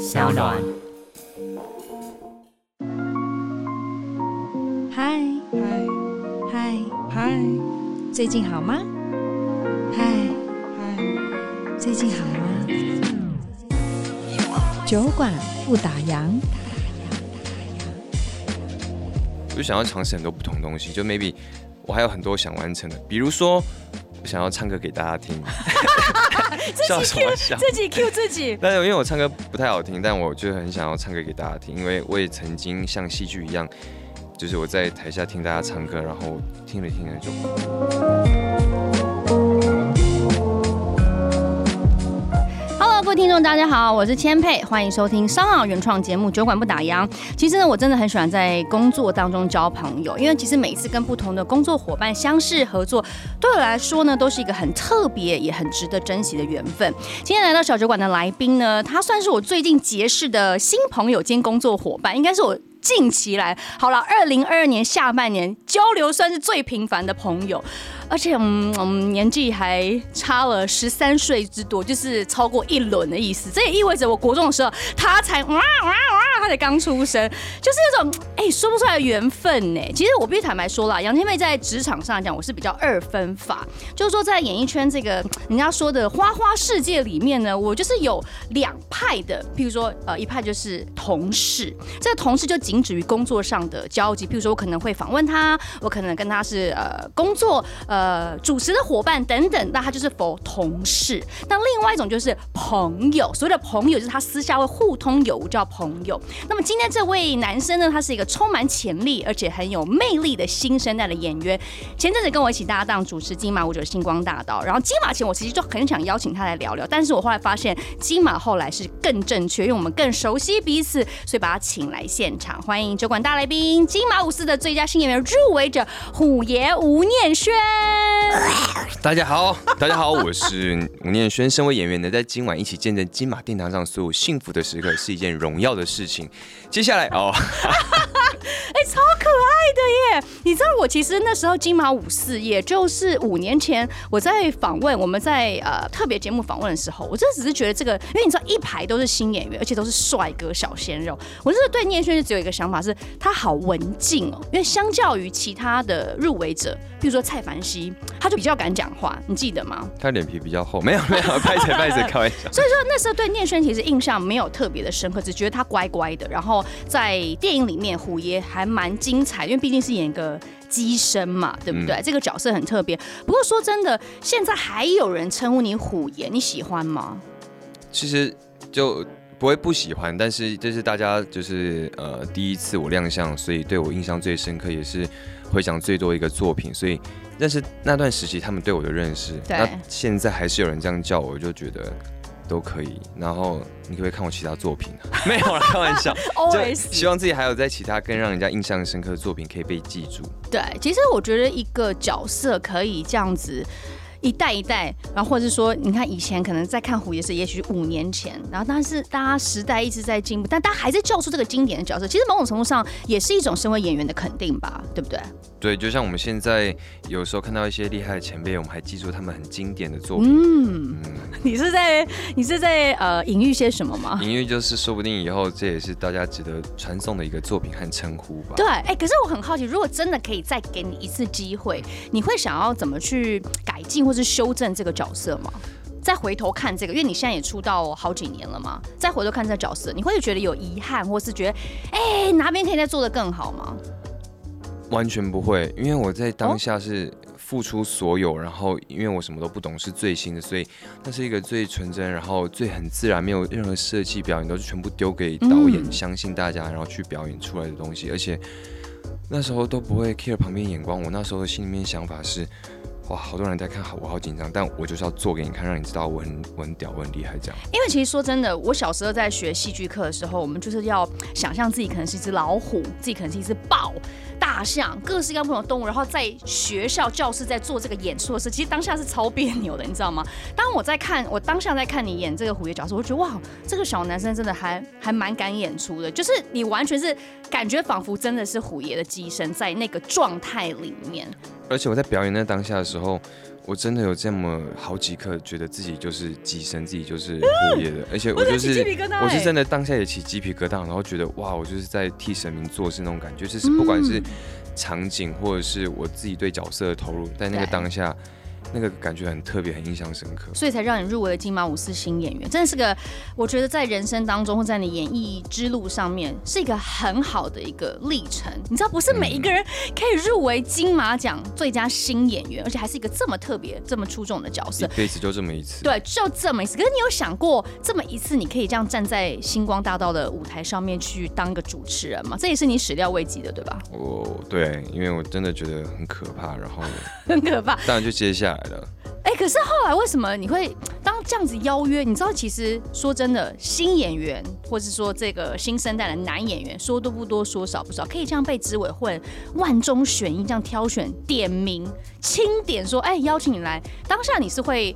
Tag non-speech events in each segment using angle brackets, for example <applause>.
小暖。嗨嗨嗨嗨，最近好吗？嗨嗨，最近好吗？酒馆不打烊。我就想要尝试很多不同东西，就 maybe 我还有很多想完成的，比如说我想要唱歌给大家听。<laughs> <laughs> 自己 Q 自己 Q 自己，<laughs> 但是因为我唱歌不太好听，但我就很想要唱歌给大家听，因为我也曾经像戏剧一样，就是我在台下听大家唱歌，然后听着听着就。各位听众，大家好，我是千佩，欢迎收听商奥原创节目《酒馆不打烊》。其实呢，我真的很喜欢在工作当中交朋友，因为其实每一次跟不同的工作伙伴相识合作，对我来说呢，都是一个很特别也很值得珍惜的缘分。今天来到小酒馆的来宾呢，他算是我最近结识的新朋友兼工作伙伴，应该是我。近期来好了，二零二二年下半年交流算是最频繁的朋友，而且嗯，我们年纪还差了十三岁之多，就是超过一轮的意思。这也意味着我国中的时候，他才哇哇哇，他才刚出生，就是那种哎、说不出来的缘分呢。其实我必须坦白说啦，杨千霈在职场上讲，我是比较二分法，就是说在演艺圈这个人家说的花花世界里面呢，我就是有两派的，譬如说呃一派就是同事，这个同事就。仅止于工作上的交集，譬如说我可能会访问他，我可能跟他是呃工作呃主持的伙伴等等，那他就是否同事。那另外一种就是朋友，所谓的朋友就是他私下会互通有无叫朋友。那么今天这位男生呢，他是一个充满潜力而且很有魅力的新生代的演员。前阵子跟我一起搭档主持金马五九星光大道，然后金马前我其实就很想邀请他来聊聊，但是我后来发现金马后来是更正确，因为我们更熟悉彼此，所以把他请来现场。欢迎酒馆大来宾，金马五四的最佳新演员入围者虎爷吴念轩。大家好，大家好，我是吴念轩。身为演员呢，在今晚一起见证金马殿堂上所有幸福的时刻，是一件荣耀的事情。接下来哦，哎，超可爱的耶！你知道我其实那时候金马五四，也就是五年前，我在访问我们在呃特别节目访问的时候，我真的只是觉得这个，因为你知道一排都是新演员，而且都是帅哥小鲜肉，我真的对聂轩就只有一个想法是，他好文静哦，因为相较于其他的入围者，比如说蔡凡熙，他就比较敢讲话，你记得吗？<laughs> 他脸皮比较厚，没有没有，拍谢拍谢，开玩笑。所以说那时候对聂轩其实印象没有特别的深刻，只觉得他乖乖的，然后在电影里面虎爷还蛮精彩，因为毕竟是演一个机身嘛，对不对？嗯、这个角色很特别。不过说真的，现在还有人称呼你虎爷，你喜欢吗？其实就。不会不喜欢，但是这是大家就是呃第一次我亮相，所以对我印象最深刻，也是回想最多一个作品。所以，但是那段时期他们对我的认识，对那现在还是有人这样叫我，我就觉得都可以。然后你可不可以看我其他作品？<laughs> 没有啦，开玩笑。<laughs> 就希望自己还有在其他更让人家印象深刻的作品可以被记住。对，其实我觉得一个角色可以这样子。一代一代，然后或者是说，你看以前可能在看虎爷是，也许五年前，然后但是大家时代一直在进步，但大家还在叫出这个经典的角色，其实某种程度上也是一种身为演员的肯定吧，对不对？对，就像我们现在有时候看到一些厉害的前辈，我们还记住他们很经典的作品。嗯，嗯，<laughs> 你是在你是在呃隐喻些什么吗？<laughs> 隐喻就是说不定以后这也是大家值得传颂的一个作品和称呼吧。对，哎，可是我很好奇，如果真的可以再给你一次机会，你会想要怎么去改进？或是修正这个角色吗？再回头看这个，因为你现在也出道好几年了嘛，再回头看这个角色，你会觉得有遗憾，或是觉得哎哪边可以再做的更好吗？完全不会，因为我在当下是付出所有，哦、然后因为我什么都不懂，是最新的，所以那是一个最纯真，然后最很自然，没有任何设计表演，都是全部丢给导演，嗯、相信大家，然后去表演出来的东西，而且那时候都不会 care 旁边眼光，我那时候的心里面想法是。哇，好多人在看，好，我好紧张，但我就是要做给你看，让你知道我很我很屌，我很厉害这样。因为其实说真的，我小时候在学戏剧课的时候，我们就是要想象自己可能是一只老虎，自己可能是一只豹、大象，各式各样不同的动物，然后在学校教室在做这个演出的时候，其实当下是超别扭的，你知道吗？<laughs> 当我在看，我当下在看你演这个虎爷角色，我觉得哇，这个小男生真的还还蛮敢演出的，就是你完全是感觉仿佛真的是虎爷的机身在那个状态里面。而且我在表演那当下的时候，我我真的有这么好几刻觉得自己就是机身，自己就是护业的，而且我就是我是真的当下也起鸡皮疙瘩，然后觉得哇，我就是在替神明做事那种感觉，就是不管是场景或者是我自己对角色的投入，在那个当下。那个感觉很特别，很印象深刻，所以才让你入围了金马五四新演员，真的是个，我觉得在人生当中或在你演艺之路上面是一个很好的一个历程。你知道，不是每一个人可以入围金马奖最佳新演员，而且还是一个这么特别、这么出众的角色，一辈子就这么一次。对，就这么一次。可是你有想过，这么一次你可以这样站在星光大道的舞台上面去当个主持人吗？这也是你始料未及的，对吧？我对，因为我真的觉得很可怕，然后很可怕，当然就接下来。哎、欸，可是后来为什么你会当这样子邀约？你知道，其实说真的，新演员或是说这个新生代的男演员，说多不多，说少不少，可以这样被执委会万中选一，这样挑选、点名、清点，说，哎、欸，邀请你来，当下你是会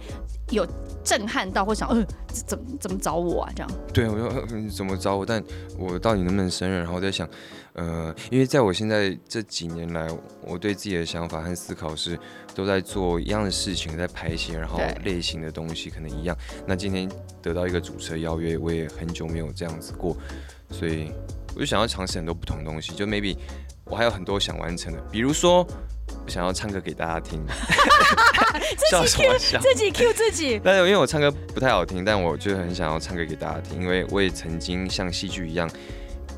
有震撼到，会想，呃，怎么怎么找我啊？这样？对，我说你怎么找我？但我到底能不能胜任？然后我在想。呃，因为在我现在这几年来，我对自己的想法和思考是，都在做一样的事情，在拍戏，然后类型的东西可能一样。那今天得到一个主持的邀约，我也很久没有这样子过，所以我就想要尝试很多不同东西。就 maybe 我还有很多想完成的，比如说我想要唱歌给大家听，<laughs> 自己 Q 自己 Q 自己。但是因为我唱歌不太好听，但我就很想要唱歌给大家听，因为我也曾经像戏剧一样。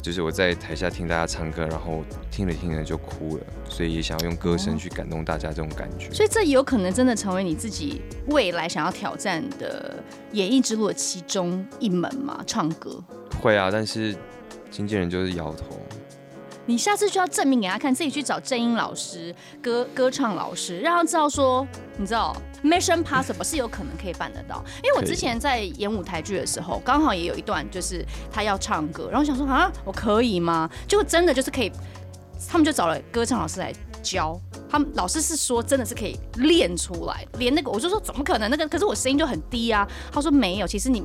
就是我在台下听大家唱歌，然后听着听着就哭了，所以也想要用歌声去感动大家这种感觉。所以这有可能真的成为你自己未来想要挑战的演艺之路的其中一门吗？唱歌？会啊，但是经纪人就是摇头。你下次就要证明给他看，自己去找正音老师、歌歌唱老师，让他知道说，你知道。Mission Possible 是有可能可以办得到，因为我之前在演舞台剧的时候，刚好也有一段就是他要唱歌，然后想说啊，我可以吗？结果真的就是可以，他们就找了歌唱老师来教，他们老师是说真的是可以练出来，连那个我就说怎么可能？那个可是我声音就很低啊，他说没有，其实你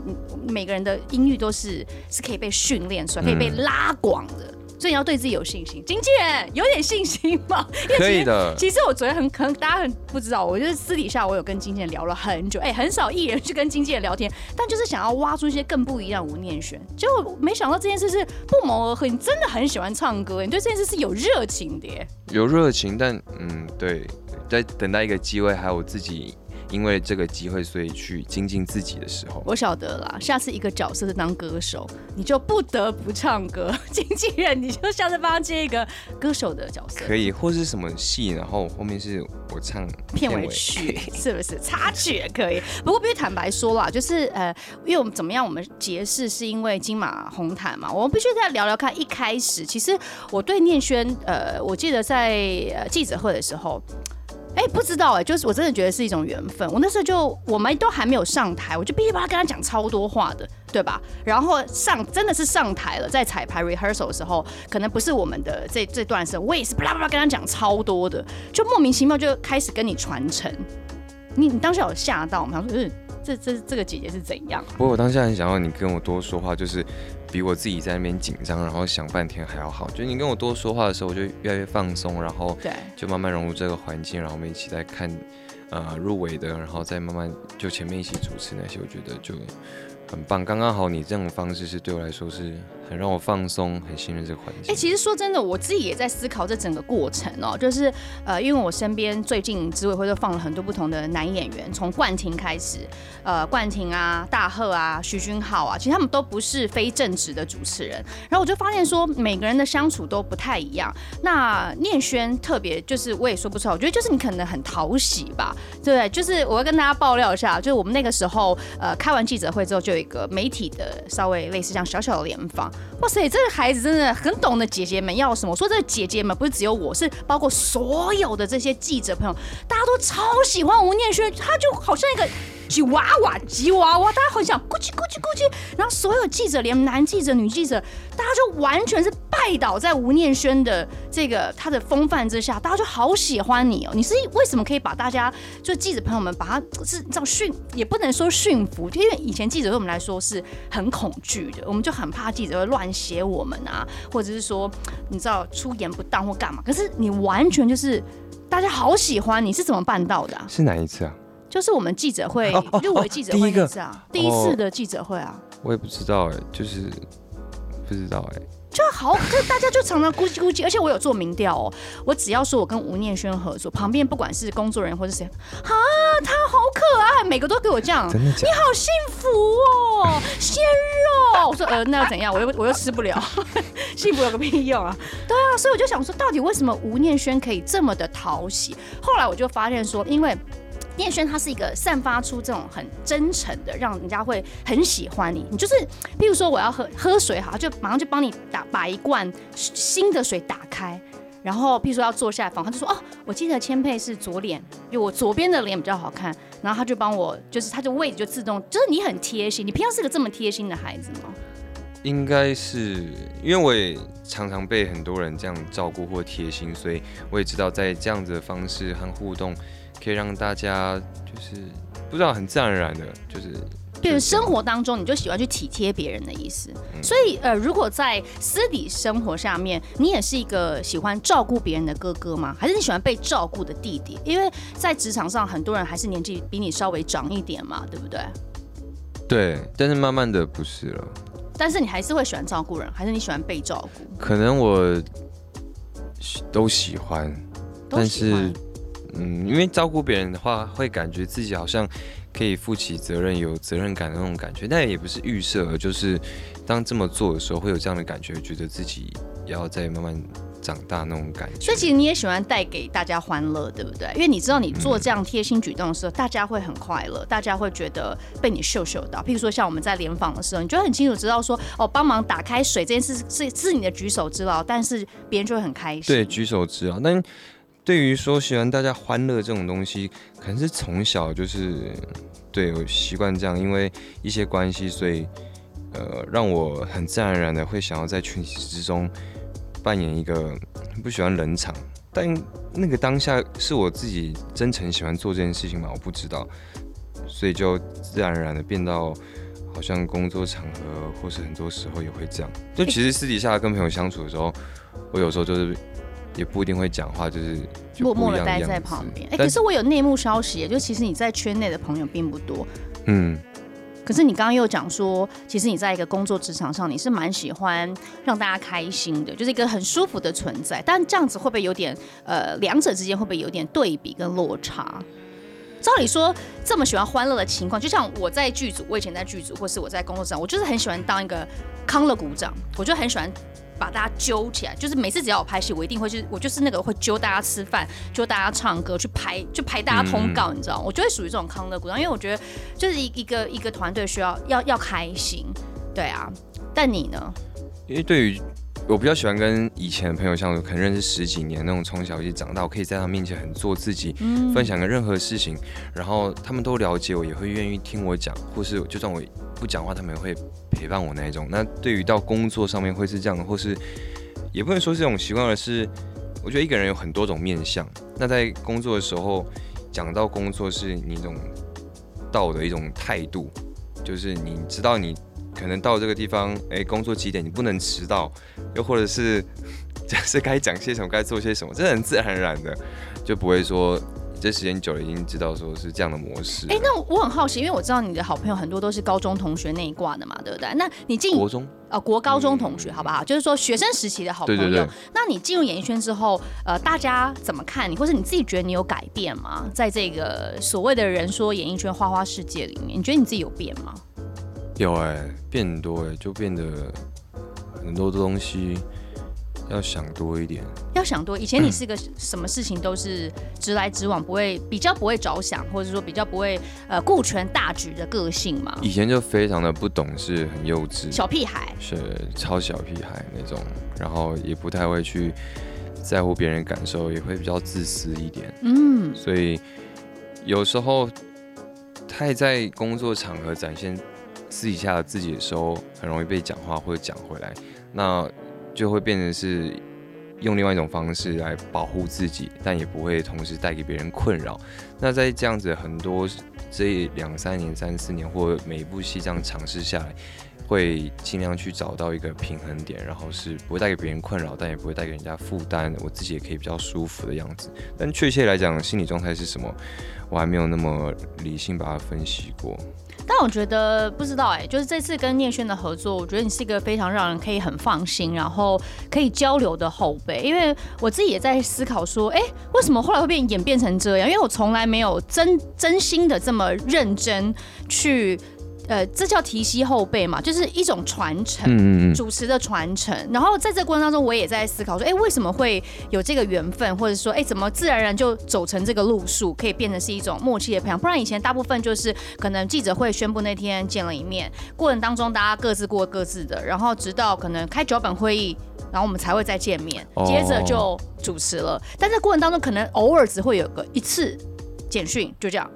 每个人的音域都是是可以被训练出来，可以被拉广的。所以你要对自己有信心，经纪人有点信心吗？<laughs> 可以的。其实我昨天很可能大家很不知道，我就是私底下我有跟经纪人聊了很久，哎、欸，很少艺人去跟经纪人聊天，但就是想要挖出一些更不一样的吴念轩。结果没想到这件事是不谋而合，你真的很喜欢唱歌，你对这件事是有热情的耶。有热情，但嗯，对，在等待一个机会，还有自己。因为这个机会，所以去精进自己的时候，我晓得啦。下次一个角色是当歌手，你就不得不唱歌。<laughs> 经纪人，你就下次帮他接一个歌手的角色，可以，或是什么戏，然后后面是我唱片尾曲，是不是插曲也可以？<laughs> 不过必须坦白说啦，就是呃，因为我们怎么样，我们结识是因为金马红毯嘛，我们必须再聊聊看。一开始，其实我对念轩，呃，我记得在呃记者会的时候。哎、不知道哎、就是我真的觉得是一种缘分。我那时候就我们都还没有上台，我就噼里啪啦跟他讲超多话的，对吧？然后上真的是上台了，在彩排 rehearsal 的时候，可能不是我们的这这段时候，我也是啪啦啪啦跟他讲超多的，就莫名其妙就开始跟你传承。你你当时有吓到吗？他说嗯。这这这个姐姐是怎样？不过我当下很想要你跟我多说话，就是比我自己在那边紧张，然后想半天还要好。就你跟我多说话的时候，我就越来越放松，然后对，就慢慢融入这个环境，然后我们一起在看，呃，入围的，然后再慢慢就前面一起主持那些，我觉得就很棒。刚刚好，你这种方式是对我来说是。很让我放松，很信任这个环境。哎、其实说真的，我自己也在思考这整个过程哦、就是呃，因为我身边最近执委会都放了很多不同的男演员，从冠廷开始，呃，冠廷啊、大贺啊、徐君浩啊，其实他们都不是非正职的主持人。然后我就发现说，每个人的相处都不太一样。那念轩特别，就是我也说不出来，我觉得就是你可能很讨喜吧，对不对？就是我要跟大家爆料一下，就是我们那个时候呃开完记者会之后，就有一个媒体的稍微类似像小小的联访。哇塞，这个孩子真的很懂得姐姐们要什么。说这个姐姐们不是只有我，是包括所有的这些记者朋友，大家都超喜欢吴念轩，他就好像一个。吉娃娃，吉娃娃，大家很想咕叽咕叽咕叽，然后所有记者，连男记者、女记者，大家就完全是拜倒在吴念轩的这个他的风范之下，大家就好喜欢你哦。你是为什么可以把大家就记者朋友们把他是这样驯，也不能说驯服，因为以前记者对我们来说是很恐惧的，我们就很怕记者会乱写我们啊，或者是说你知道出言不当或干嘛。可是你完全就是大家好喜欢你，是怎么办到的啊？是哪一次啊？就是我们记者会 <laughs> 入围记者会第一个是啊，第一次的记者会啊，我也不知道哎、就是不知道哎、就好，就大家就常常咕叽咕叽，而且我有做民调哦，我只要说我跟吴念轩合作，旁边不管是工作人员或是谁，啊，他好可爱，每个都给我这样，真的假的你好幸福哦，鲜肉，我说呃，那又怎样？我又我又吃不了，<laughs> 幸福有个屁用啊！对啊，所以我就想说，到底为什么吴念轩可以这么的讨喜？后来我就发现说，因为。念轩他是一个散发出这种很真诚的，让人家会很喜欢你。你就是，譬如说我要喝喝水哈，就马上就帮你打把一罐新的水打开。然后譬如说要坐下来访，他就说哦，我记得千佩是左脸，因为我左边的脸比较好看。然后他就帮我，就是他的位置就自动，就是你很贴心。你平常是个这么贴心的孩子吗？应该是因为我也常常被很多人这样照顾或贴心，所以我也知道在这样子的方式和互动。可以让大家就是不知道很自然而然的，就是对生活当中你就喜欢去体贴别人的意思。嗯、所以呃，如果在私底生活下面，你也是一个喜欢照顾别人的哥哥吗？还是你喜欢被照顾的弟弟？因为在职场上，很多人还是年纪比你稍微长一点嘛，对不对？对，但是慢慢的不是了。但是你还是会喜欢照顾人，还是你喜欢被照顾？可能我都喜欢，但是。嗯，因为照顾别人的话，会感觉自己好像可以负起责任、有责任感的那种感觉，但也不是预设，就是当这么做的时候，会有这样的感觉，觉得自己要再慢慢长大那种感觉。所以其实你也喜欢带给大家欢乐，对不对？因为你知道你做这样贴心举动的时候，嗯、大家会很快乐，大家会觉得被你秀秀到。譬如说像我们在联访的时候，你就很清楚知道说，哦，帮忙打开水这件事是是你的举手之劳，但是别人就会很开心。对，举手之劳，但。对于说喜欢大家欢乐这种东西，可能是从小就是对我习惯这样，因为一些关系，所以呃让我很自然而然的会想要在群体之中扮演一个不喜欢冷场，但那个当下是我自己真诚喜欢做这件事情吗？我不知道，所以就自然而然的变到好像工作场合或是很多时候也会这样。就其实私底下跟朋友相处的时候，我有时候就是。也不一定会讲话，就是默默的待在旁边。哎、欸，可是我有内幕消息，就其实你在圈内的朋友并不多。嗯。可是你刚刚又讲说，其实你在一个工作职场上，你是蛮喜欢让大家开心的，就是一个很舒服的存在。但这样子会不会有点呃，两者之间会不会有点对比跟落差？照理说，这么喜欢欢乐的情况，就像我在剧组，我以前在剧组，或是我在工作上，我就是很喜欢当一个康乐股长，我就很喜欢。把大家揪起来，就是每次只要我拍戏，我一定会去，我就是那个会揪大家吃饭，揪大家唱歌，去拍就拍大家通告，嗯、你知道，我就会属于这种康乐股长，因为我觉得就是一一个一个团队需要要要开心，对啊。但你呢？因为对于我比较喜欢跟以前的朋友相处，可能认识十几年那种，从小一起长大，我可以在他面前很做自己，嗯、分享个任何事情，然后他们都了解我，也会愿意听我讲，或是就算我不讲话，他们也会陪伴我那一种。那对于到工作上面会是这样的，或是也不能说是这种习惯，而是我觉得一个人有很多种面相。那在工作的时候，讲到工作是你一种道的一种态度，就是你知道你。可能到这个地方，哎、欸，工作几点你不能迟到，又或者是 <laughs> 假设该讲些什么，该做些什么，这很自然而然的，就不会说这时间久了已经知道说是这样的模式。哎、欸，那我很好奇，因为我知道你的好朋友很多都是高中同学那一挂的嘛，对不对？那你进国中啊、呃，国高中同学，好不好？就是说学生时期的好朋友。对对对。那你进入演艺圈之后，呃，大家怎么看你，或者你自己觉得你有改变吗？在这个所谓的人说演艺圈花花世界里面，你觉得你自己有变吗？有哎、欸，变很多哎、欸，就变得很多东西要想多一点。要想多，以前你是个什么事情都是直来直往，不会比较不会着想，或者说比较不会呃顾全大局的个性嘛？以前就非常的不懂事，很幼稚，小屁孩，是超小屁孩那种，然后也不太会去在乎别人感受，也会比较自私一点。嗯，所以有时候太在工作场合展现。私底下自己的时候，很容易被讲话或者讲回来，那就会变成是用另外一种方式来保护自己，但也不会同时带给别人困扰。那在这样子很多这两三年、三四年，或每一部戏这样尝试下来，会尽量去找到一个平衡点，然后是不会带给别人困扰，但也不会带给人家负担，我自己也可以比较舒服的样子。但确切来讲，心理状态是什么，我还没有那么理性把它分析过。但我觉得不知道哎、就是这次跟聂轩的合作，我觉得你是一个非常让人可以很放心，然后可以交流的后辈。因为我自己也在思考说，哎、为什么后来会变演变成这样？因为我从来没有真真心的这么认真去。呃，这叫提携后辈嘛，就是一种传承，嗯嗯主持的传承。然后在这个过程当中，我也在思考说，哎，为什么会有这个缘分，或者说，哎，怎么自然而然就走成这个路数，可以变成是一种默契的培养？不然以前大部分就是可能记者会宣布那天见了一面，过程当中大家各自过各自的，然后直到可能开脚本会议，然后我们才会再见面，接着就主持了。哦、但在过程当中，可能偶尔只会有个一次简讯，就这样。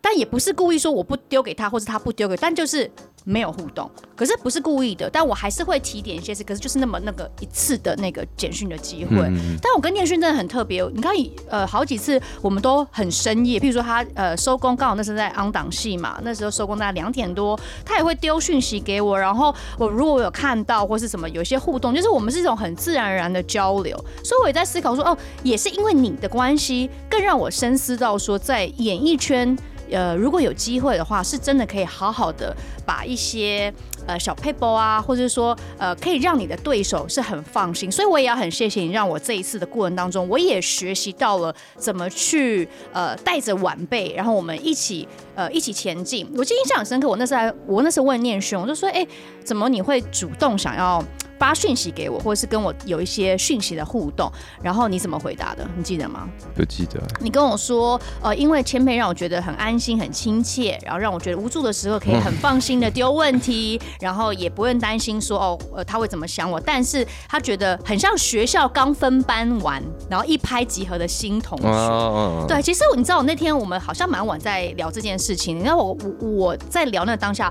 但也不是故意说我不丢给他，或是他不丢给，但就是没有互动。可是不是故意的，但我还是会提点一些事。可是就是那么那个一次的那个简讯的机会。嗯、但我跟念讯真的很特别。你看，呃，好几次我们都很深夜，譬如说他呃收工，刚好那时候在 on 档戏嘛，那时候收工大概两点多，他也会丢讯息给我。然后我如果我有看到或是什么有一些互动，就是我们是一种很自然而然的交流。所以我也在思考说，哦，也是因为你的关系，更让我深思到说，在演艺圈。呃，如果有机会的话，是真的可以好好的把一些呃小撇步啊，或者说呃，可以让你的对手是很放心。所以我也要很谢谢你，让我这一次的过程当中，我也学习到了怎么去呃带着晚辈，然后我们一起呃一起前进。我记得印象很深刻，我那时候我那时候问念兄，我就说，哎，怎么你会主动想要？发讯息给我，或者是跟我有一些讯息的互动，然后你怎么回答的？你记得吗？不记得。你跟我说，呃，因为千佩让我觉得很安心、很亲切，然后让我觉得无助的时候可以很放心的丢问题，<laughs> 然后也不用担心说哦，呃，他会怎么想我。但是他觉得很像学校刚分班完，然后一拍即合的新同学。哦、对，其实你知道，我那天我们好像蛮晚在聊这件事情。你知道我我我在聊那当下。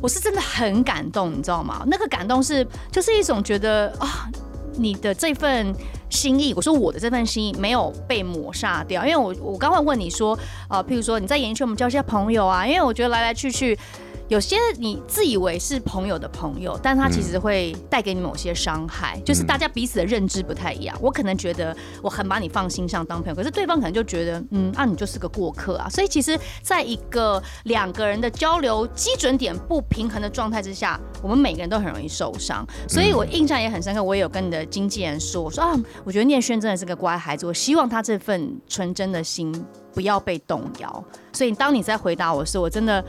我是真的很感动，你知道吗？那个感动是就是一种觉得啊，你的这份心意，我说我的这份心意没有被抹杀掉，因为我我刚刚问你说，呃，譬如说你在演艺圈我们交些朋友啊，因为我觉得来来去去。有些你自以为是朋友的朋友，但他其实会带给你某些伤害，嗯、就是大家彼此的认知不太一样。我可能觉得我很把你放心上当朋友，可是对方可能就觉得，嗯，啊，你就是个过客啊。所以其实，在一个两个人的交流基准点不平衡的状态之下，我们每个人都很容易受伤。所以我印象也很深刻，我也有跟你的经纪人说，我说啊，我觉得念轩真的是个乖孩子，我希望他这份纯真的心不要被动摇。所以当你在回答我的时候，我真的。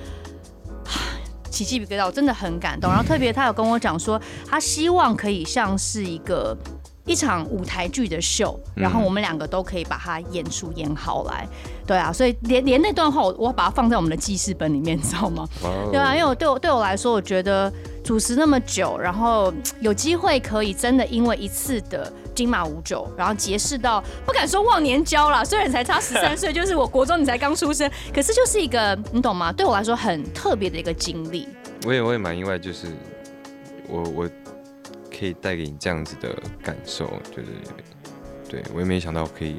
起鸡皮疙瘩，我真的很感动。然后特别，他有跟我讲说，他希望可以像是一个一场舞台剧的秀，然后我们两个都可以把它演出演好来。对啊，所以连连那段话，我我把它放在我们的记事本里面，你知道吗？对啊，因为我对我对我来说，我觉得主持那么久，然后有机会可以真的因为一次的。金马五九，然后结识到不敢说忘年交啦，虽然才差十三岁，就是我国中你才刚出生，可是就是一个你懂吗？对我来说很特别的一个经历。我也我也蛮意外，就是我我可以带给你这样子的感受，就是对我也没想到可以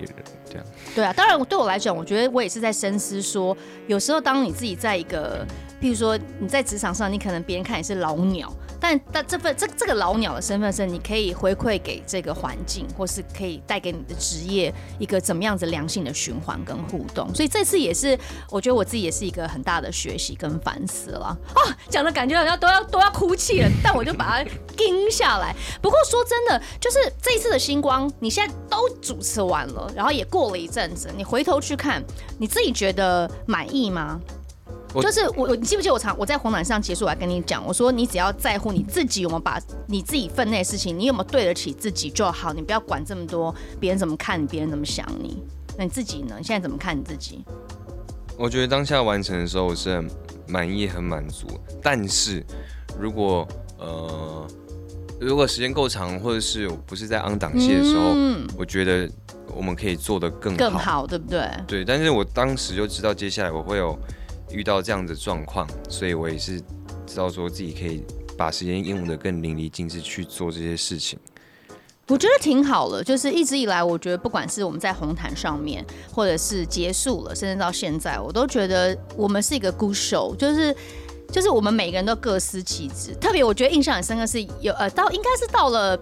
这样。对啊，当然对我来讲，我觉得我也是在深思说，有时候当你自己在一个，譬如说你在职场上，你可能别人看你是老鸟。但但这份这这个老鸟的身份是，你可以回馈给这个环境，或是可以带给你的职业一个怎么样子良性的循环跟互动。所以这次也是，我觉得我自己也是一个很大的学习跟反思了。啊，讲的感觉好像都要都要哭泣了，但我就把它撑下来。不过说真的，就是这一次的星光，你现在都主持完了，然后也过了一阵子，你回头去看，你自己觉得满意吗？就是我，你记不记得我常我在红毯上结束，我还跟你讲，我说你只要在乎你自己有没有把你自己分内的事情，你有没有对得起自己就好，你不要管这么多别人怎么看你，别人怎么想你。那你自己呢？你现在怎么看你自己？我觉得当下完成的时候，我是很满意、很满足。但是如果呃，如果时间够长，或者是我不是在 on 档期的时候，嗯，我觉得我们可以做得更好，更好，对不对？对，但是我当时就知道接下来我会有。遇到这样的状况，所以我也是知道说自己可以把时间用得更淋漓尽致去做这些事情。我觉得挺好了，就是一直以来，我觉得不管是我们在红毯上面，或者是结束了，甚至到现在，我都觉得我们是一个 good show，就是就是我们每个人都各司其职。特别我觉得印象很深刻是有呃，到应该是到了。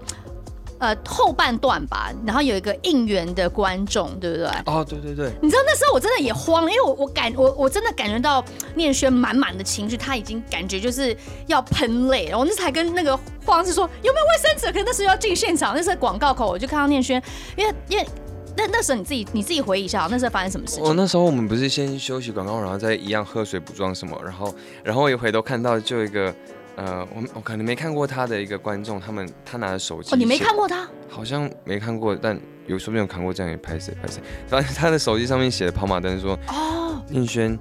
呃，后半段吧，然后有一个应援的观众，对不对？哦，对对对。你知道那时候我真的也慌，因为我我感我我真的感觉到念轩满满的情绪，他已经感觉就是要喷泪然后那时还跟那个黄是说有没有卫生纸，可是那时候要进现场，那时候广告口我就看到念轩，因为因为那那时候你自己你自己回忆一下，那时候发生什么事情？哦，那时候我们不是先休息广告，然后再一样喝水补妆什么，然后然后我一回头看到就一个。呃，我我可能没看过他的一个观众，他们他拿着手机。哦，你没看过他？好像没看过，但有说不定有看过这样也拍谁拍谁。反正他的手机上面写的跑马灯说：“哦，宁轩，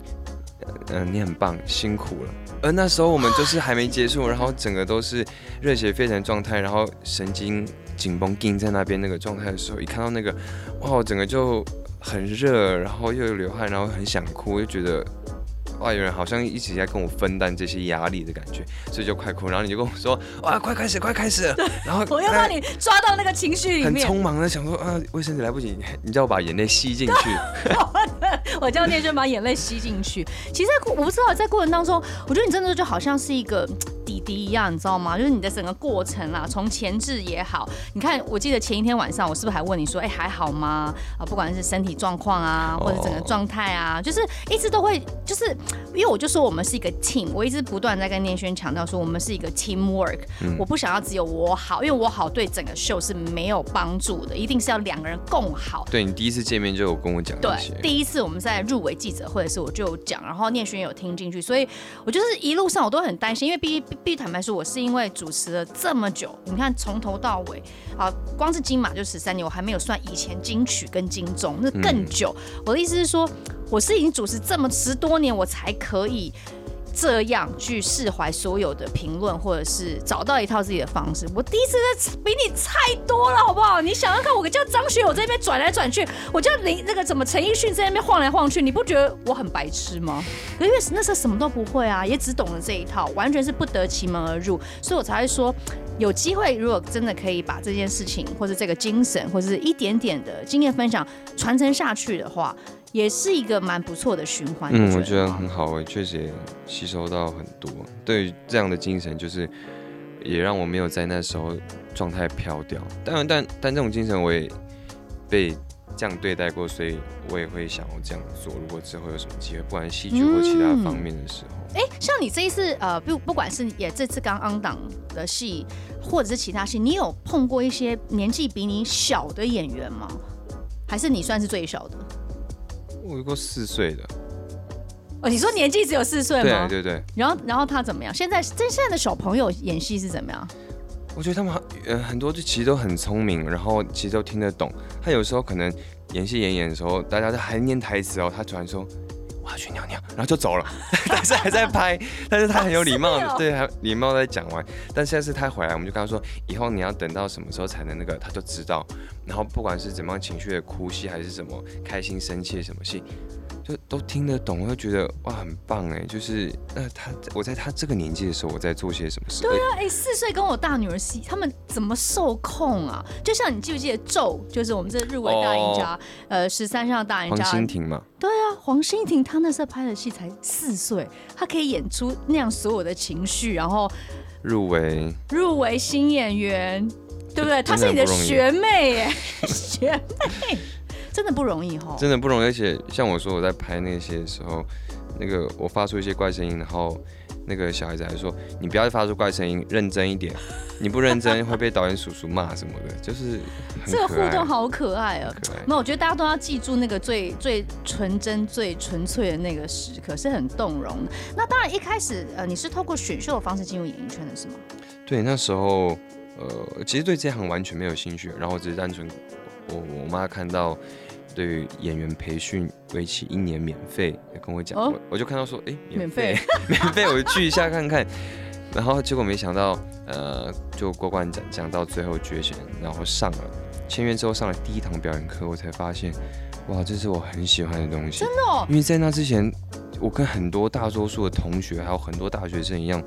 嗯、呃，你很棒，辛苦了。”而那时候我们就是还没结束，然后整个都是热血沸腾状态，然后神经紧绷紧在那边那个状态的时候，一看到那个，哇，我整个就很热，然后又有流汗，然后很想哭，就觉得。哇，有人好像一直在跟我分担这些压力的感觉，所以就快哭。然后你就跟我说：“哇，快开始，快开始！” <laughs> 然后我要把你抓到那个情绪里面，很匆忙的想说：“啊，卫生纸来不及，你叫我把眼泪吸进去。<laughs> ”我叫念轩把眼泪吸进去。其实在我不知道在过程当中，我觉得你真的就好像是一个一样，你知道吗？就是你的整个过程啦，从前置也好，你看，我记得前一天晚上，我是不是还问你说：“哎，还好吗？”啊，不管是身体状况啊，或者整个状态啊，就是一直都会就是。因为我就说我们是一个 team，我一直不断在跟念轩强调说我们是一个 teamwork，嗯，我不想要只有我好，因为我好对整个秀是没有帮助的，一定是要两个人共好。对，你第一次见面就有跟我讲，对，第一次我们在入围记者会的时候我就有讲，然后念轩有听进去，所以我就是一路上我都很担心，因为必必必坦白说，我是因为主持了这么久，你看从头到尾啊，光是金马就十三年，我还没有算以前金曲跟金钟，那更久。嗯，我的意思是说。我是已经主持这么十多年，我才可以这样去释怀所有的评论，或者是找到一套自己的方式。我第一次在比你菜多了，好不好？你想想看，我叫张学友在那边转来转去，我叫林那个怎么陈奕迅在那边晃来晃去，你不觉得我很白痴吗？因为那时候什么都不会啊，也只懂了这一套，完全是不得其门而入，所以我才会说，有机会如果真的可以把这件事情，或者这个精神，或者是一点点的经验分享传承下去的话。也是一个蛮不错的循环。嗯，我觉得很好，我确实也吸收到很多。对于这样的精神，就是也让我没有在那时候状态飘掉。当然，但但这种精神我也被这样对待过，所以我也会想要这样做。如果之后有什么机会，不管戏剧或其他方面的时候，哎、嗯，像你这一次呃，不不管是也这次刚 on 档的戏，或者是其他戏，你有碰过一些年纪比你小的演员吗？还是你算是最小的？我有个四岁的哦，你说年纪只有四岁吗？对对对。然后然后他怎么样？现在这现在的小朋友演戏是怎么样？我觉得他们呃很多就其实都很聪明，然后其实都听得懂。他有时候可能演戏演演的时候，大家都还念台词哦，他突然说我要去尿尿，然后就走了，<laughs> 但是还在拍，但是他很有礼貌，哦、对，还礼貌在讲完。但现在是他回来，我们就跟他说，以后你要等到什么时候才能那个，他就知道。然后不管是怎么样情绪的哭戏，还是什么开心生气什么戏，就都听得懂，我会觉得哇很棒哎！就是那他我在他这个年纪的时候，我在做些什么事？对啊，哎，四岁跟我大女儿戏，他们怎么受控啊？就像你记不记得咒，就是我们这入围大赢家，哦、呃，十三项大赢家黄欣婷嘛？对啊，黄欣婷她那时候拍的戏才四岁，她可以演出那样所有的情绪，然后入围入围新演员。对不对？她是你的学妹耶，<laughs> 学妹真的不容易哈，真的不容易。而且像我说我在拍那些的时候，那个我发出一些怪声音，然后那个小孩子还说：“你不要发出怪声音，认真一点。<laughs> 你不认真会被导演叔叔骂什么的。”就是这个互动好可爱啊！那我觉得大家都要记住那个最最纯真、最纯粹的那个时刻，是很动容的。那当然一开始呃，你是透过选秀的方式进入演艺圈的是吗？对，那时候。呃，其实对这行完全没有兴趣，然后只是单纯，我我妈看到对于演员培训为期一年免费，跟我讲，哦、我我就看到说，哎，免费，免费，<laughs> 我就去一下看看，然后结果没想到，呃，就过关斩将到最后决选，然后上了，签约之后上了第一堂表演课，我才发现，哇，这是我很喜欢的东西，真的哦，因为在那之前。我跟很多大多数的同学，还有很多大学生一样，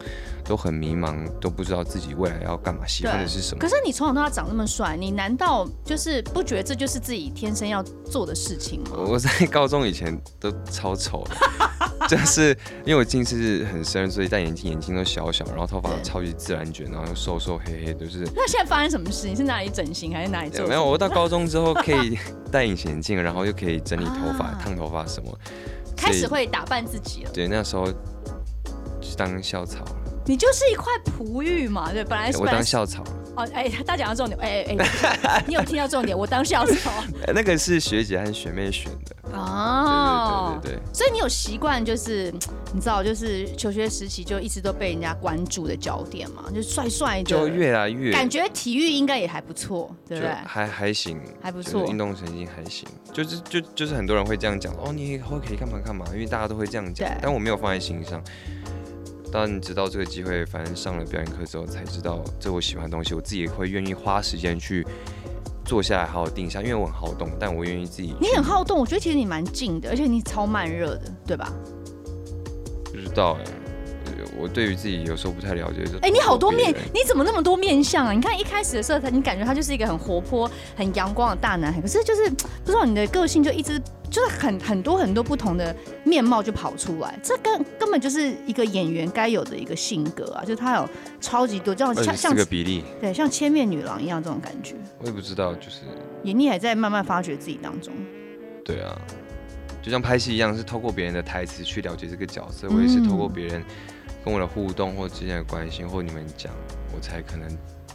都很迷茫，都不知道自己未来要干嘛，喜欢的是什么。可是你从小到大长那么帅，你难道就是不觉得这就是自己天生要做的事情吗？我在高中以前都超丑的。<laughs> 就是因为我近视很深，所以戴眼镜眼睛都小小，然后头发超级自然卷，然后又瘦瘦黑黑，就是。那现在发生什么事？你是哪里整形还是哪里做？没有，我到 <laughs> 高中之后可以 <laughs> 戴隐形眼镜，然后又可以整理头发、烫、啊、头发什么，开始会打扮自己了。对，那时候就当校草了。你就是一块璞玉嘛，对，本来是。我当校草。哦，哎，他讲到重点，哎哎哎，你有听到重点？我当校草。<laughs> 那个是学姐和学妹选的。哦，对，所以你有习惯，就是你知道，就是求学时期就一直都被人家关注的焦点嘛，就帅帅，就越来越感觉体育应该也还不错，对不对？还还行，还不错，运动神经还行，就是就就是很多人会这样讲，哦，你以后可以干嘛干嘛，因为大家都会这样讲，但我没有放在心上。当你知道这个机会，反正上了表演课之后才知道这我喜欢的东西，我自己也会愿意花时间去。坐下来好好定一下，因为我很好动，但我愿意自己。你很好动，我觉得其实你蛮静的，而且你超慢热的，对吧？不知道哎、欸，我对于自己有时候不太了解。哎、欸，你好多面，你怎么那么多面相啊？你看一开始的时候，他你感觉他就是一个很活泼、很阳光的大男孩，可是就是不知道你的个性就一直。就是很很多很多不同的面貌就跑出来，这根根本就是一个演员该有的一个性格啊！就是他有超级多这样像像个比例，对，像千面女郎一样这种感觉。我也不知道，就是演艺还在慢慢发掘自己当中。对啊，就像拍戏一样，是透过别人的台词去了解这个角色。我也是透过别人跟我的互动或之间的关心，或你们讲，我才可能。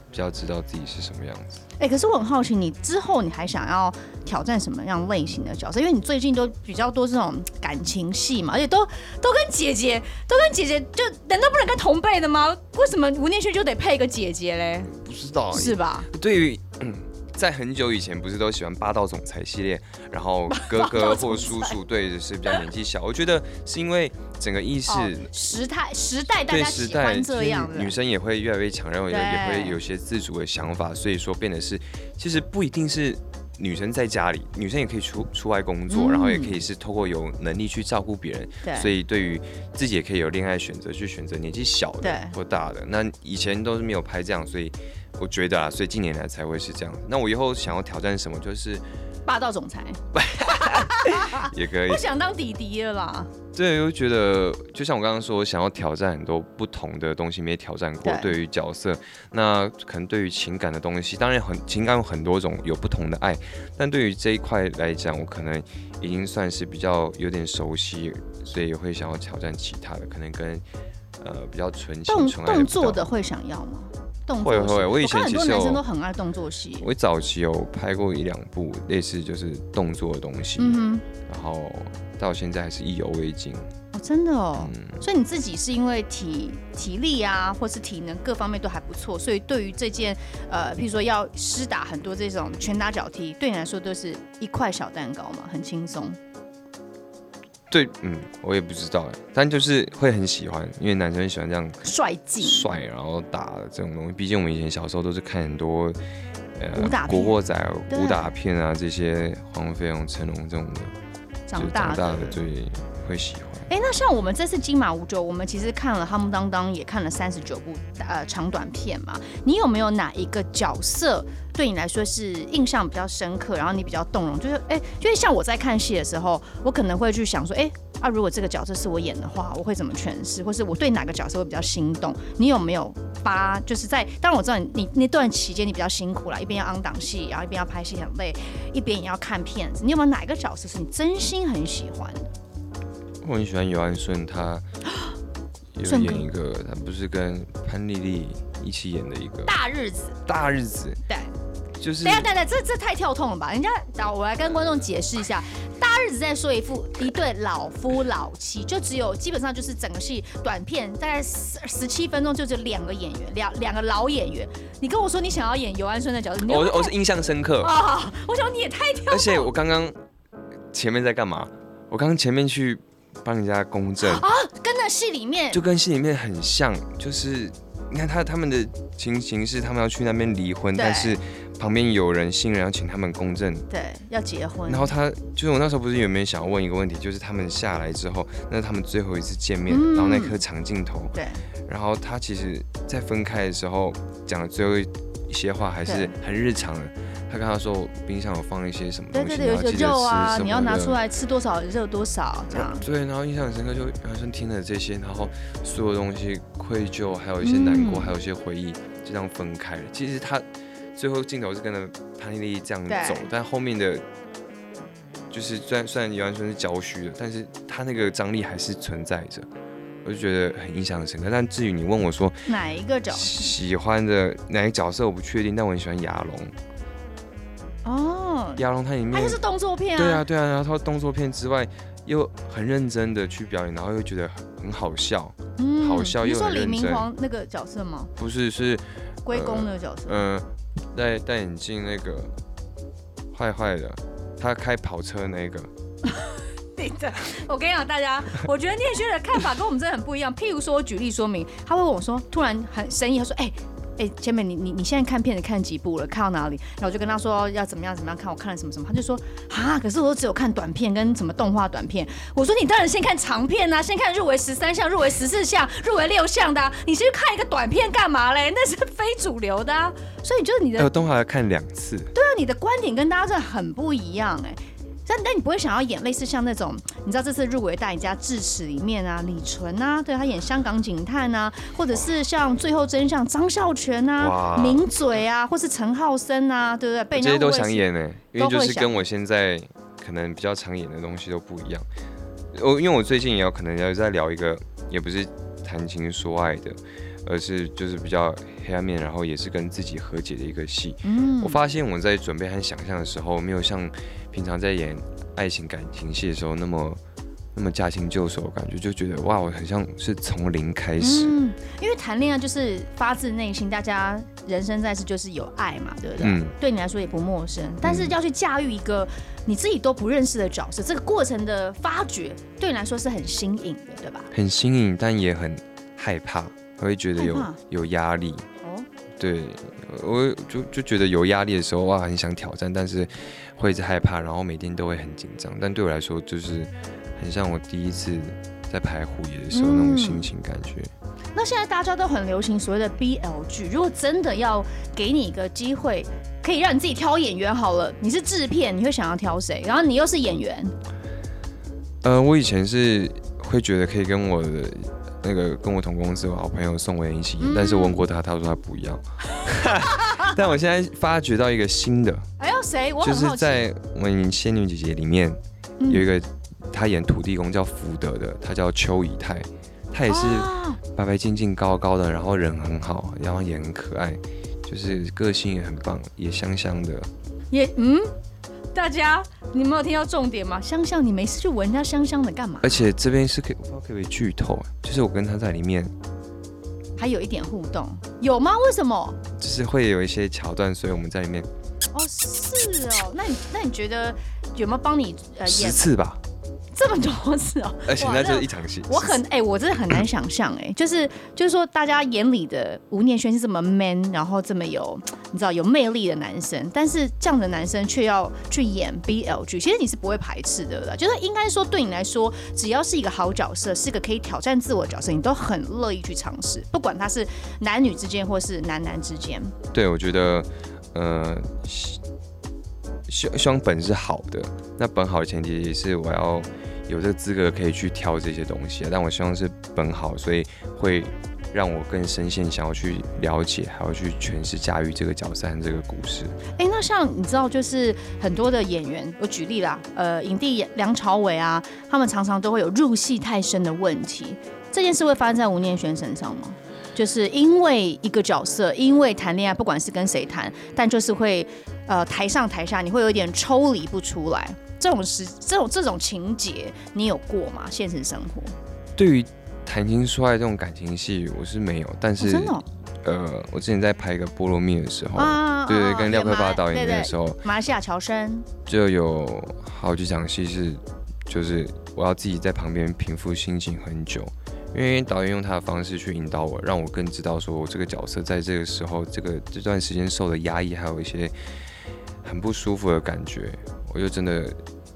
比较知道自己是什么样子。哎、欸，可是我很好奇，你之后你还想要挑战什么样类型的角色？因为你最近都比较多这种感情戏嘛，而且都都跟姐姐，都跟姐姐，就难道不能跟同辈的吗？为什么吴念轩就得配一个姐姐嘞？不知道，是吧？对于。嗯在很久以前，不是都喜欢霸道总裁系列，然后哥哥或叔叔对是比较年纪小。我觉得是因为整个意识、哦、时态时代大家喜欢这样，女生也会越来越强，然后也也会有些自主的想法，所以说变得是其实不一定是女生在家里，女生也可以出出外工作，嗯、然后也可以是透过有能力去照顾别人。对，所以对于自己也可以有恋爱选择，去选择年纪小的或大的。那以前都是没有拍这样，所以。我觉得啊，所以近年来才会是这样。那我以后想要挑战什么？就是霸道总裁，<laughs> 也可以。不想当弟弟了啦。对，我觉得就像我刚刚说，我想要挑战很多不同的东西，没挑战过。对于角色，那可能对于情感的东西，当然很情感有很多种，有不同的爱。但对于这一块来讲，我可能已经算是比较有点熟悉，所以也会想要挑战其他的，可能跟呃比较纯情、纯爱的动作的会想要吗？会会，我以前其实很多男生都很爱动作戏。我早期有拍过一两部类似就是动作的东西，嗯、然后到现在还是意犹未尽。哦，真的哦。嗯、所以你自己是因为体体力啊，或是体能各方面都还不错，所以对于这件呃，譬如说要施打很多这种拳打脚踢，对你来说都是一块小蛋糕嘛，很轻松。对，嗯，我也不知道哎，但就是会很喜欢，因为男生喜欢这样帅气、帅，然后打这种东西。毕竟我们以前小时候都是看很多呃武打古惑仔、武打片啊，这些黄飞鸿、成龙这种的，长大的对会喜欢。哎，那像我们这次金马五九，我们其实看了《哈姆当当》，也看了三十九部呃长短片嘛。你有没有哪一个角色对你来说是印象比较深刻，然后你比较动容？就是哎，就是像我在看戏的时候，我可能会去想说，哎啊，如果这个角色是我演的话，我会怎么诠释，或是我对哪个角色会比较心动？你有没有八？就是在当然我知道你你那段期间你比较辛苦啦，一边要昂档戏，然后一边要拍戏很累，一边也要看片子。你有没有哪一个角色是你真心很喜欢的？我很喜欢尤安顺，他 <gasps> 有演一个，他不是跟潘丽丽一起演的一个大日子，大日子，对，就是等下等下，这这太跳痛了吧？人家，等我来跟观众解释一下，大日子在说一副一对老夫老妻，就只有基本上就是整个戏短片大概十十七分钟，就只有两个演员，两两个老演员。你跟我说你想要演尤安顺的角色，我我是印象深刻啊！我想你也太跳，而且我刚刚前面在干嘛？我刚刚前面去。帮人家公证。啊，跟那戏里面。就跟戏里面很像，就是你看他他们的情形是他们要去那边离婚，但是旁边有人新人要请他们公证，对，要结婚。然后他就是我那时候不是有没有想要问一个问题，就是他们下来之后，那是他们最后一次见面，嗯、然后那颗长镜头，对，然后他其实在分开的时候讲的最后一些话还是很日常的。他跟他说冰箱有放一些什么东西，对对对，有些肉啊，你要拿出来吃多少热多少这样。对，然后印象很深刻，就好像听了这些，然后所有东西愧疚，还有一些难过，嗯、还有一些回忆，就这样分开了。其实他最后镜头是跟着潘丽丽这样走，但后面的，就是虽然虽然完全是焦虚的，但是他那个张力还是存在着。我就觉得很印象很深刻，但至于你问我说哪一个角色喜欢的哪一个角色，我不确定，但我很喜欢亚龙。哦，亚龙他里面他就是动作片啊，对啊对啊，然后他动作片之外又很认真的去表演，然后又觉得很好笑，嗯，好笑又很认真。你说李明皇那个角色吗？不是，是龟公那个角色。嗯、呃，戴戴眼镜那个坏坏的，他开跑车那个。<laughs> 对，我跟你讲，大家，我觉得念轩的看法跟我们真的很不一样。譬如说，我举例说明，他会问我说，突然很生意，他说，哎、欸，哎、欸，千美，你你你现在看片子看几部了？看到哪里？然后我就跟他说要怎么样怎么样看，我看了什么什么，他就说啊，可是我都只有看短片跟什么动画短片。我说你当然先看长片啊，先看入围十三项、入围十四项、入围六项的、啊，你先去看一个短片干嘛嘞？那是非主流的、啊，所以就是你的。有动画要看两次。对啊，你的观点跟大家真的很不一样哎、欸。但但你不会想要演类似像那种，你知道这次入围大赢家智齿里面啊，李纯啊，对他演香港警探啊，或者是像最后真相张孝全啊，名嘴啊，或是陈浩森啊，对不对？被这些都想演呢、欸，因为就是跟我现在可能比较常演的东西都不一样。我因为我最近也有可能要再聊一个，也不是谈情说爱的。而是就是比较黑暗面，然后也是跟自己和解的一个戏。嗯，我发现我在准备和想象的时候，没有像平常在演爱情感情戏的时候那么那么驾轻就熟的感觉，就觉得哇，我很像是从零开始。嗯，因为谈恋爱就是发自内心，大家人生在世就是有爱嘛，对不对？嗯，对你来说也不陌生。但是要去驾驭一个你自己都不认识的角色，这个过程的发掘对你来说是很新颖的，对吧？很新颖，但也很害怕。我会觉得有有压力，哦，对，我就就觉得有压力的时候，哇，很想挑战，但是会一直害怕，然后每天都会很紧张。但对我来说，就是很像我第一次在拍虎爷的时候那种心情感觉。嗯。那现在大家都很流行所谓的 BL 剧，如果真的要给你一个机会，可以让你自己挑演员好了，你是制片，你会想要挑谁？然后你又是演员？呃，我以前是会觉得可以跟我的。那个跟我同公司的好朋友宋文一起演，嗯、但是我问过他，他说他不要。<laughs> 但我现在发掘到一个新的，哎呦，谁？就是在我们仙女姐姐里面有一个，他演土地公叫福德的，他叫邱以泰，他也是白白净净高高的，然后人很好，然后也很可爱，就是个性也很棒，也香香的。也嗯。大家，你没有听到重点吗？香香，你没事就闻人家香香的干嘛？而且这边是可以，我不知道可不可以剧透，就是我跟他在里面还有一点互动，有吗？为什么？就是会有一些桥段，所以我们在里面。哦，是哦，那你那你觉得有没有帮你呃演十次吧？这么多次哦，<laughs> 而且那就是一场戏。我很哎、欸，我真的很难想象哎，就是就是说，大家眼里的吴念轩是这么 man，然后这么有你知道有魅力的男生，但是这样的男生却要去演 BL 剧，其实你是不会排斥的，对不对？就是应该说，对你来说，只要是一个好角色，是个可以挑战自我的角色，你都很乐意去尝试，不管他是男女之间或是男男之间。对，我觉得，呃，希希望本是好的，那本好的前提是我要。有这个资格可以去挑这些东西，但我希望是本好，所以会让我更深陷，想要去了解，还要去诠释、驾驭这个角色和这个故事。哎，那像你知道，就是很多的演员，我举例啦，呃，影帝梁朝伟啊，他们常常都会有入戏太深的问题。这件事会发生在吴念轩身上吗？就是因为一个角色，因为谈恋爱，不管是跟谁谈，但就是会呃台上台下，你会有点抽离不出来。这种是这种这种情节，你有过吗？现实生活对于谈情说爱这种感情戏，我是没有。但是，哦真的哦、呃，我之前在拍一个《菠萝蜜》的时候，啊、对，对对，跟廖克发导演的时候，对对马来西亚乔生就有好几场戏是，就是我要自己在旁边平复心情很久，因为导演用他的方式去引导我，让我更知道说我这个角色在这个时候，这个这段时间受的压抑，还有一些很不舒服的感觉。我就真的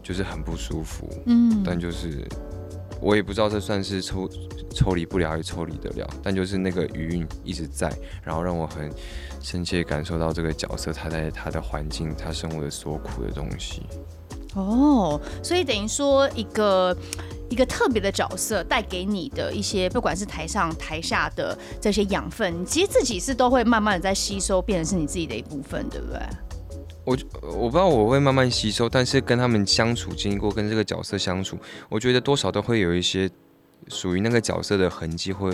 就是很不舒服，嗯，但就是我也不知道这算是抽抽离不了还是抽离得了，但就是那个余韵一直在，然后让我很深切感受到这个角色他在他的环境他生活的所苦的东西。哦，所以等于说一个一个特别的角色带给你的一些，不管是台上台下的这些养分，其实自己是都会慢慢的在吸收，变成是你自己的一部分，对不对？我我不知道我会慢慢吸收，但是跟他们相处，经过跟这个角色相处，我觉得多少都会有一些属于那个角色的痕迹，或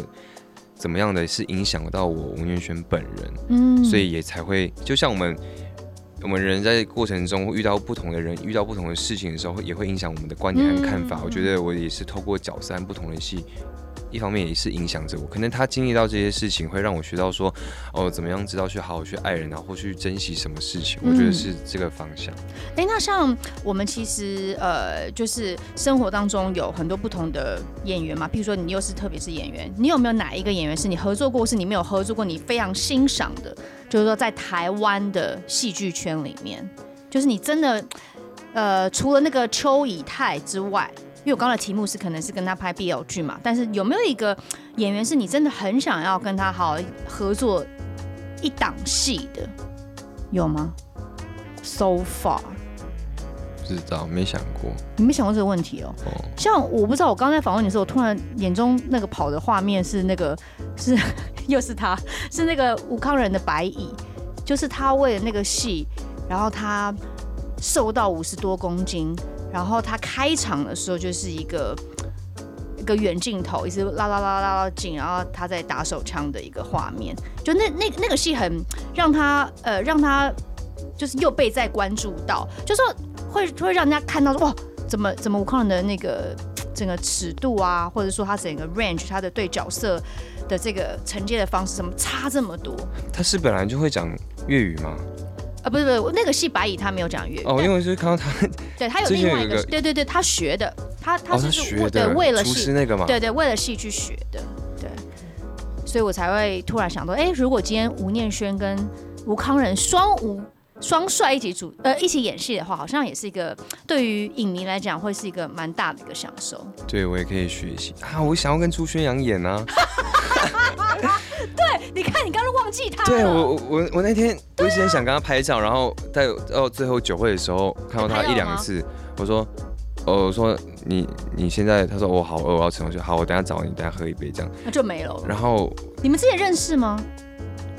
怎么样的是影响到我吴念轩本人，嗯，所以也才会就像我们我们人在过程中会遇到不同的人，遇到不同的事情的时候，也会影响我们的观点和看法。我觉得我也是透过角色和不同的戏。一方面也是影响着我，可能他经历到这些事情，会让我学到说，哦，怎么样知道去好好去爱人啊，或去珍惜什么事情。我觉得是这个方向。哎、嗯，那像我们其实呃，就是生活当中有很多不同的演员嘛，譬如说你又是特别是演员，你有没有哪一个演员是你合作过，是你没有合作过，你非常欣赏的？就是说在台湾的戏剧圈里面，就是你真的呃，除了那个邱以太之外。因为我刚才的题目是可能是跟他拍 BL 剧嘛，但是有没有一个演员是你真的很想要跟他好好合作一档戏的？有吗？So far，不知道，没想过。你没想过这个问题哦？哦，像我不知道，我刚才访问你的时候，我突然眼中那个跑的画面是那个 <laughs> 是又是他，是那个吴康仁的白蚁，就是他为了那个戏，然后他瘦到五十多公斤。然后他开场的时候就是一个一个远镜头，一直拉拉拉拉拉近，然后他在打手枪的一个画面，就那那那个戏很让他呃让他就是又被再关注到，就说会会让人家看到说哇，怎么怎么吴康仁的那个整个尺度啊，或者说他整个 range，他的对角色的这个承接的方式，怎么差这么多？他是本来就会讲粤语吗？啊，不是不是，那个戏白蚁他没有讲粤语哦，因为是看到他，对他有另外一个，对对对，他学的，他他是学的，对，为了戏那个嘛，对对，为了戏去学的，对，所以我才会突然想到，哎，如果今天吴念轩跟吴康仁双吴双帅一起组呃一起演戏的话，好像也是一个对于影迷来讲会是一个蛮大的一个享受。对，我也可以学习啊，我想要跟朱轩阳演啊。<laughs> <laughs> 对，你看，你刚刚忘记他。对我，我我那天我一直想跟他拍照，然后在到最后酒会的时候看到他一两次，我说，哦，我说你你现在，他说我好饿，我要吃东西，好，我等下找你，等下喝一杯这样，那就没了。然后你们之前认识吗？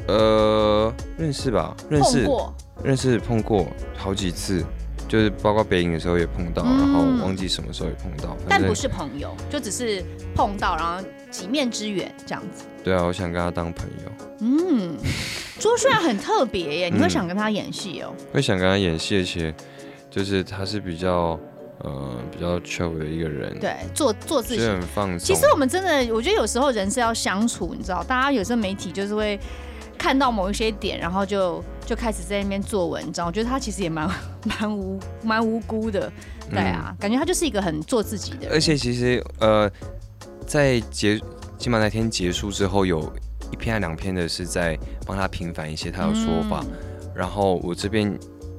呃，认识吧，认识，认识碰过好几次。就是包括北影的时候也碰到，嗯、然后忘记什么时候也碰到，但不是朋友，就只是碰到，然后几面之缘这样子。对啊，我想跟他当朋友。嗯，朱轩洋很特别耶，你会想跟他演戏哦？会想跟他演戏，而且就是他是比较呃比较 chill 的一个人，对，做做自己，很放松。其实我们真的，我觉得有时候人是要相处，你知道，大家有时候媒体就是会。看到某一些点，然后就就开始在那边做文章。我觉得他其实也蛮蛮无蛮无辜的，对啊，嗯、感觉他就是一个很做自己的人。而且其实呃，在结金马那天结束之后，有一篇还两篇的是在帮他平反一些他的说法。嗯、然后我这边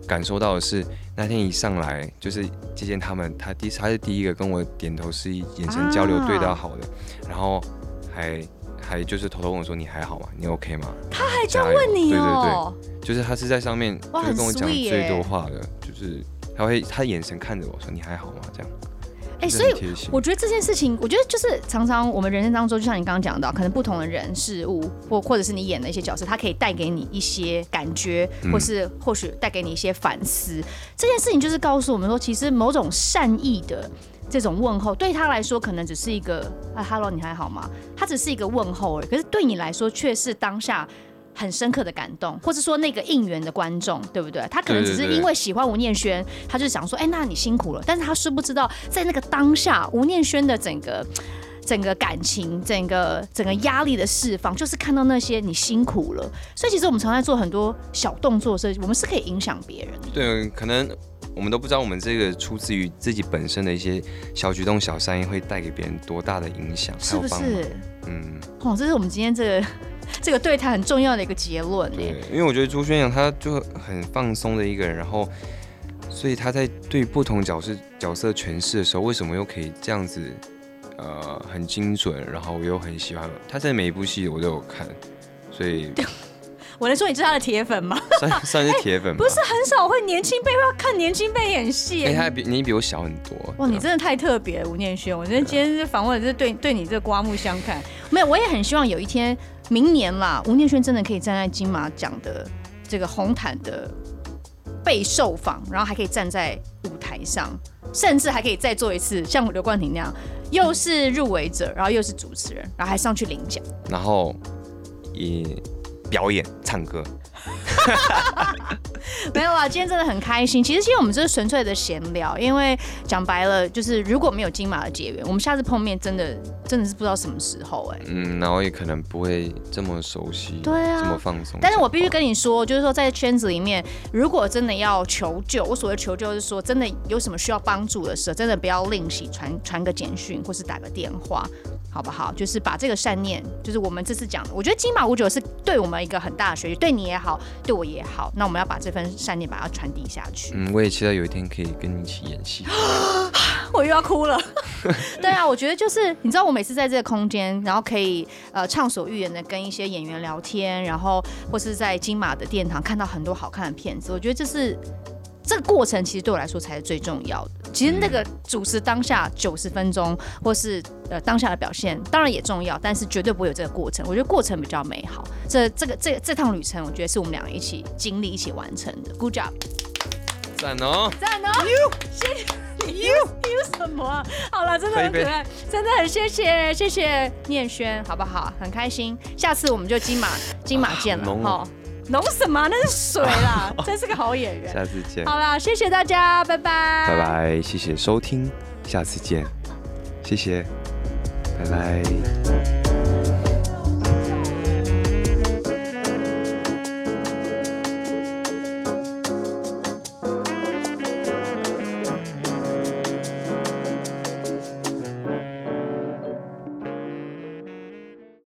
感受到的是，那天一上来就是接见他们，他第他是第一个跟我点头示意、眼神交流对到好的，啊、然后还。还就是偷偷问我说，你还好吗？你 OK 吗？他还这样问你哦？对对对，就是他是在上面就是跟我讲最多话的，就是他会他眼神看着我说，你还好吗？这样。哎，所以我觉得这件事情，我觉得就是常常我们人生当中，就像你刚刚讲到，可能不同的人事物，或或者是你演的一些角色，他可以带给你一些感觉，或是或许带给你一些反思。嗯、这件事情就是告诉我们说，其实某种善意的。这种问候对他来说可能只是一个啊，Hello，你还好吗？他只是一个问候而已。可是对你来说却是当下很深刻的感动，或者说那个应援的观众，对不对？他可能只是因为喜欢吴念轩，他就想说，哎，那你辛苦了。但是他是不知道，在那个当下，吴念轩的整个整个感情、整个整个压力的释放，就是看到那些你辛苦了。所以其实我们常在做很多小动作，所以我们是可以影响别人的。对，可能。我们都不知道，我们这个出自于自己本身的一些小举动、小善意，会带给别人多大的影响，是不是？嗯，哦，这是我们今天这个 <laughs> 这个对他很重要的一个结论。对，因为我觉得朱轩阳他就很放松的一个人，然后，所以他在对不同角色角色诠释的时候，为什么又可以这样子呃很精准，然后我又很喜欢他，在每一部戏我都有看，所以。<laughs> 我能说你是他的铁粉吗？算算是铁粉、欸，不是很少会年轻辈要看年轻辈演戏。哎、欸，他比你比我小很多。哇，你真的太特别了，吴念轩。我觉得今天这访问是对对你这刮目相看。没有，我也很希望有一天，明年啦，吴念轩真的可以站在金马奖的这个红毯的被受访，然后还可以站在舞台上，甚至还可以再做一次像刘冠廷那样，又是入围者，然后又是主持人，然后还上去领奖，然后也。表演唱歌，<laughs> 没有啊！今天真的很开心。其实，今天我们就是纯粹的闲聊，因为讲白了，就是如果没有金马的结缘，我们下次碰面真的真的是不知道什么时候哎、欸。嗯，然后也可能不会这么熟悉，对啊，这么放松。但是我必须跟你说，就是说在圈子里面，如果真的要求救，我所谓求救是说，真的有什么需要帮助的时候，真的不要吝惜传传个简讯或是打个电话。好不好？就是把这个善念，就是我们这次讲的，我觉得金马五九是对我们一个很大的学习，对你也好，对我也好。那我们要把这份善念把它传递下去。嗯，我也期待有一天可以跟你一起演戏。<gasps> 我又要哭了。<laughs> 对啊，我觉得就是你知道，我每次在这个空间，然后可以呃畅所欲言的跟一些演员聊天，然后或是在金马的殿堂看到很多好看的片子，我觉得这是。这个过程其实对我来说才是最重要的。其实那个主持当下九十分钟，或是呃当下的表现，当然也重要，但是绝对不会有这个过程。我觉得过程比较美好。这这个这这趟旅程，我觉得是我们两个一起经历、一起完成的。Good job！赞哦！赞哦！You，谢谢你。You，You 什么啊？好了，真的很可爱，真的很谢谢谢谢念轩，好不好？很开心，下次我们就金马金马见了哈。浓什么？那是水啦！<laughs> 真是个好演员。下次见。好啦，谢谢大家，拜拜。拜拜，谢谢收听，下次见，谢谢，拜拜。